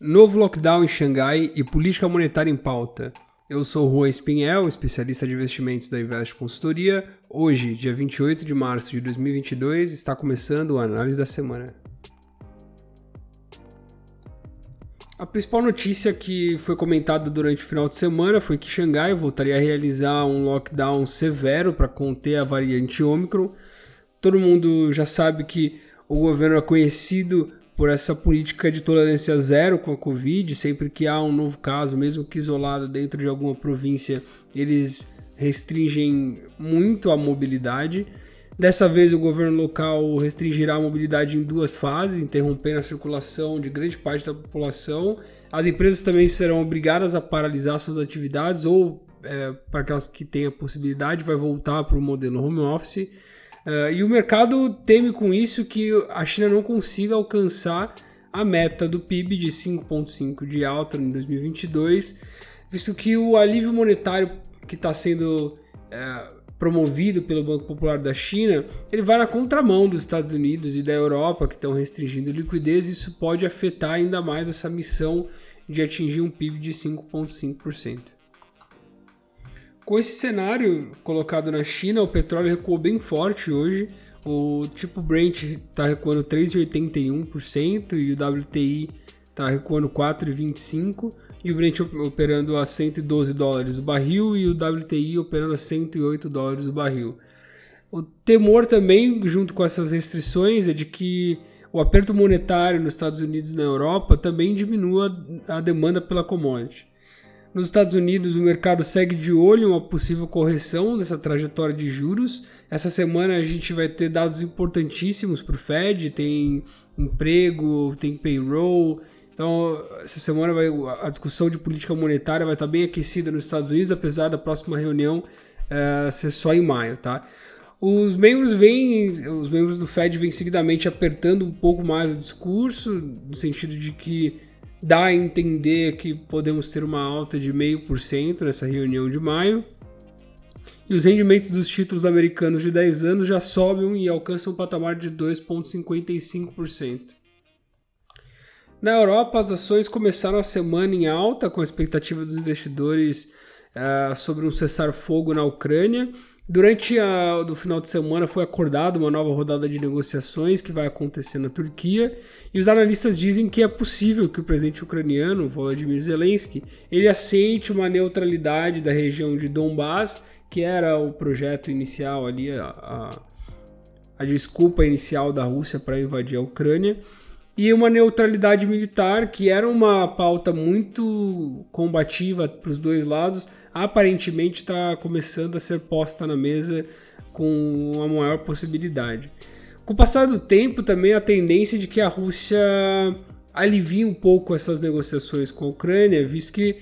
Novo lockdown em Xangai e política monetária em pauta. Eu sou Juan Espinhel, especialista de investimentos da Invest Consultoria. Hoje, dia 28 de março de 2022, está começando a análise da semana. A principal notícia que foi comentada durante o final de semana foi que Xangai voltaria a realizar um lockdown severo para conter a variante Omicron. Todo mundo já sabe que o governo é conhecido por essa política de tolerância zero com a Covid. Sempre que há um novo caso, mesmo que isolado dentro de alguma província, eles restringem muito a mobilidade. Dessa vez, o governo local restringirá a mobilidade em duas fases, interrompendo a circulação de grande parte da população. As empresas também serão obrigadas a paralisar suas atividades ou, é, para aquelas que têm a possibilidade, vai voltar para o modelo home office. Uh, e o mercado teme com isso que a China não consiga alcançar a meta do PIB de 5,5% de alta em 2022, visto que o alívio monetário que está sendo uh, promovido pelo Banco Popular da China, ele vai na contramão dos Estados Unidos e da Europa que estão restringindo liquidez, e isso pode afetar ainda mais essa missão de atingir um PIB de 5,5%. Com esse cenário colocado na China, o petróleo recuou bem forte hoje. O tipo Brent está recuando 3,81% e o WTI está recuando 4,25% e o Brent operando a 112 dólares o barril e o WTI operando a 108 dólares o barril. O temor também, junto com essas restrições, é de que o aperto monetário nos Estados Unidos e na Europa também diminua a demanda pela commodity. Nos Estados Unidos, o mercado segue de olho uma possível correção dessa trajetória de juros. Essa semana a gente vai ter dados importantíssimos para o Fed: tem emprego, tem payroll. Então, essa semana vai, a discussão de política monetária vai estar bem aquecida nos Estados Unidos, apesar da próxima reunião é, ser só em maio, tá? Os membros vêm, os membros do Fed vêm seguidamente apertando um pouco mais o discurso, no sentido de que dá a entender que podemos ter uma alta de 0,5% nessa reunião de maio. E os rendimentos dos títulos americanos de 10 anos já sobem e alcançam um patamar de 2,55%. Na Europa, as ações começaram a semana em alta, com a expectativa dos investidores uh, sobre um cessar-fogo na Ucrânia Durante a, do final de semana foi acordada uma nova rodada de negociações que vai acontecer na Turquia e os analistas dizem que é possível que o presidente ucraniano Volodymyr Zelensky ele aceite uma neutralidade da região de Donbass, que era o projeto inicial ali, a, a, a desculpa inicial da Rússia para invadir a Ucrânia e uma neutralidade militar, que era uma pauta muito combativa para os dois lados, aparentemente está começando a ser posta na mesa com uma maior possibilidade. Com o passar do tempo, também a tendência de que a Rússia alivie um pouco essas negociações com a Ucrânia, visto que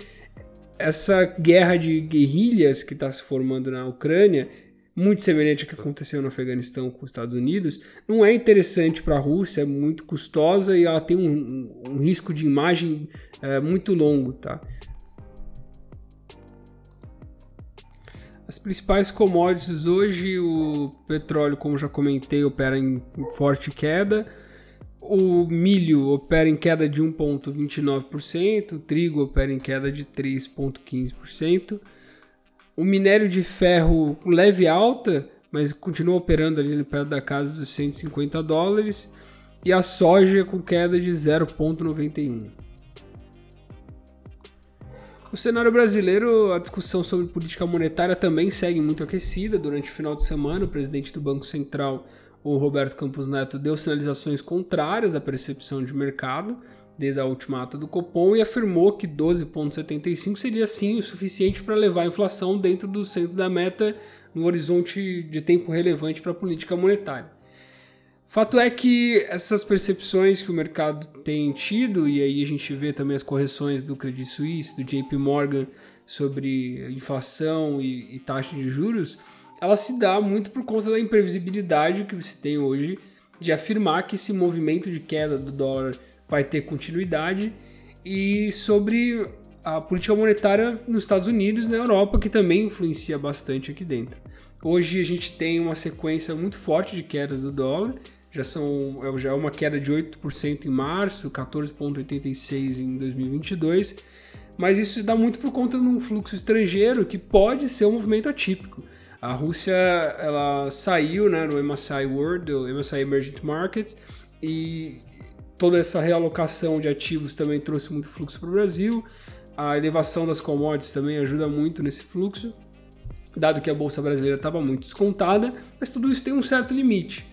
essa guerra de guerrilhas que está se formando na Ucrânia muito semelhante ao que aconteceu no Afeganistão com os Estados Unidos, não é interessante para a Rússia, é muito custosa e ela tem um, um risco de imagem é, muito longo. Tá? As principais commodities hoje, o petróleo, como já comentei, opera em forte queda. O milho opera em queda de 1,29%, o trigo opera em queda de 3,15%. O minério de ferro leve alta, mas continua operando ali perto da casa dos 150 dólares. E a soja com queda de 0,91. O cenário brasileiro, a discussão sobre política monetária também segue muito aquecida. Durante o final de semana, o presidente do Banco Central, o Roberto Campos Neto, deu sinalizações contrárias à percepção de mercado desde a última ata do Copom e afirmou que 12,75 seria sim o suficiente para levar a inflação dentro do centro da meta no horizonte de tempo relevante para a política monetária. Fato é que essas percepções que o mercado tem tido, e aí a gente vê também as correções do Credit Suisse, do JP Morgan sobre inflação e, e taxa de juros, ela se dá muito por conta da imprevisibilidade que você tem hoje de afirmar que esse movimento de queda do dólar vai ter continuidade e sobre a política monetária nos Estados Unidos e na Europa, que também influencia bastante aqui dentro. Hoje a gente tem uma sequência muito forte de quedas do dólar, já, são, é, já é uma queda de 8% em março, 14,86% em 2022, mas isso dá muito por conta de um fluxo estrangeiro que pode ser um movimento atípico. A Rússia ela saiu né, no MSCI World, o MSCI Emerging Markets, e toda essa realocação de ativos também trouxe muito fluxo para o Brasil. A elevação das commodities também ajuda muito nesse fluxo, dado que a bolsa brasileira estava muito descontada, mas tudo isso tem um certo limite.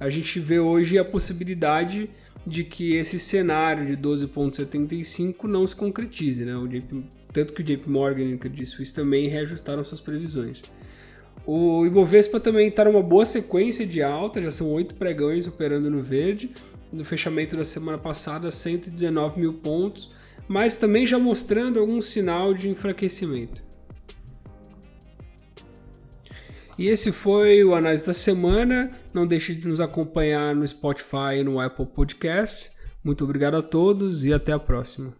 A gente vê hoje a possibilidade de que esse cenário de 12,75 não se concretize, né? JP, tanto que o JP Morgan e o Credit Suisse também reajustaram suas previsões. O Ibovespa também está numa boa sequência de alta, já são oito pregões operando no verde. No fechamento da semana passada, 119 mil pontos, mas também já mostrando algum sinal de enfraquecimento. E esse foi o Análise da Semana. Não deixe de nos acompanhar no Spotify e no Apple Podcast. Muito obrigado a todos e até a próxima.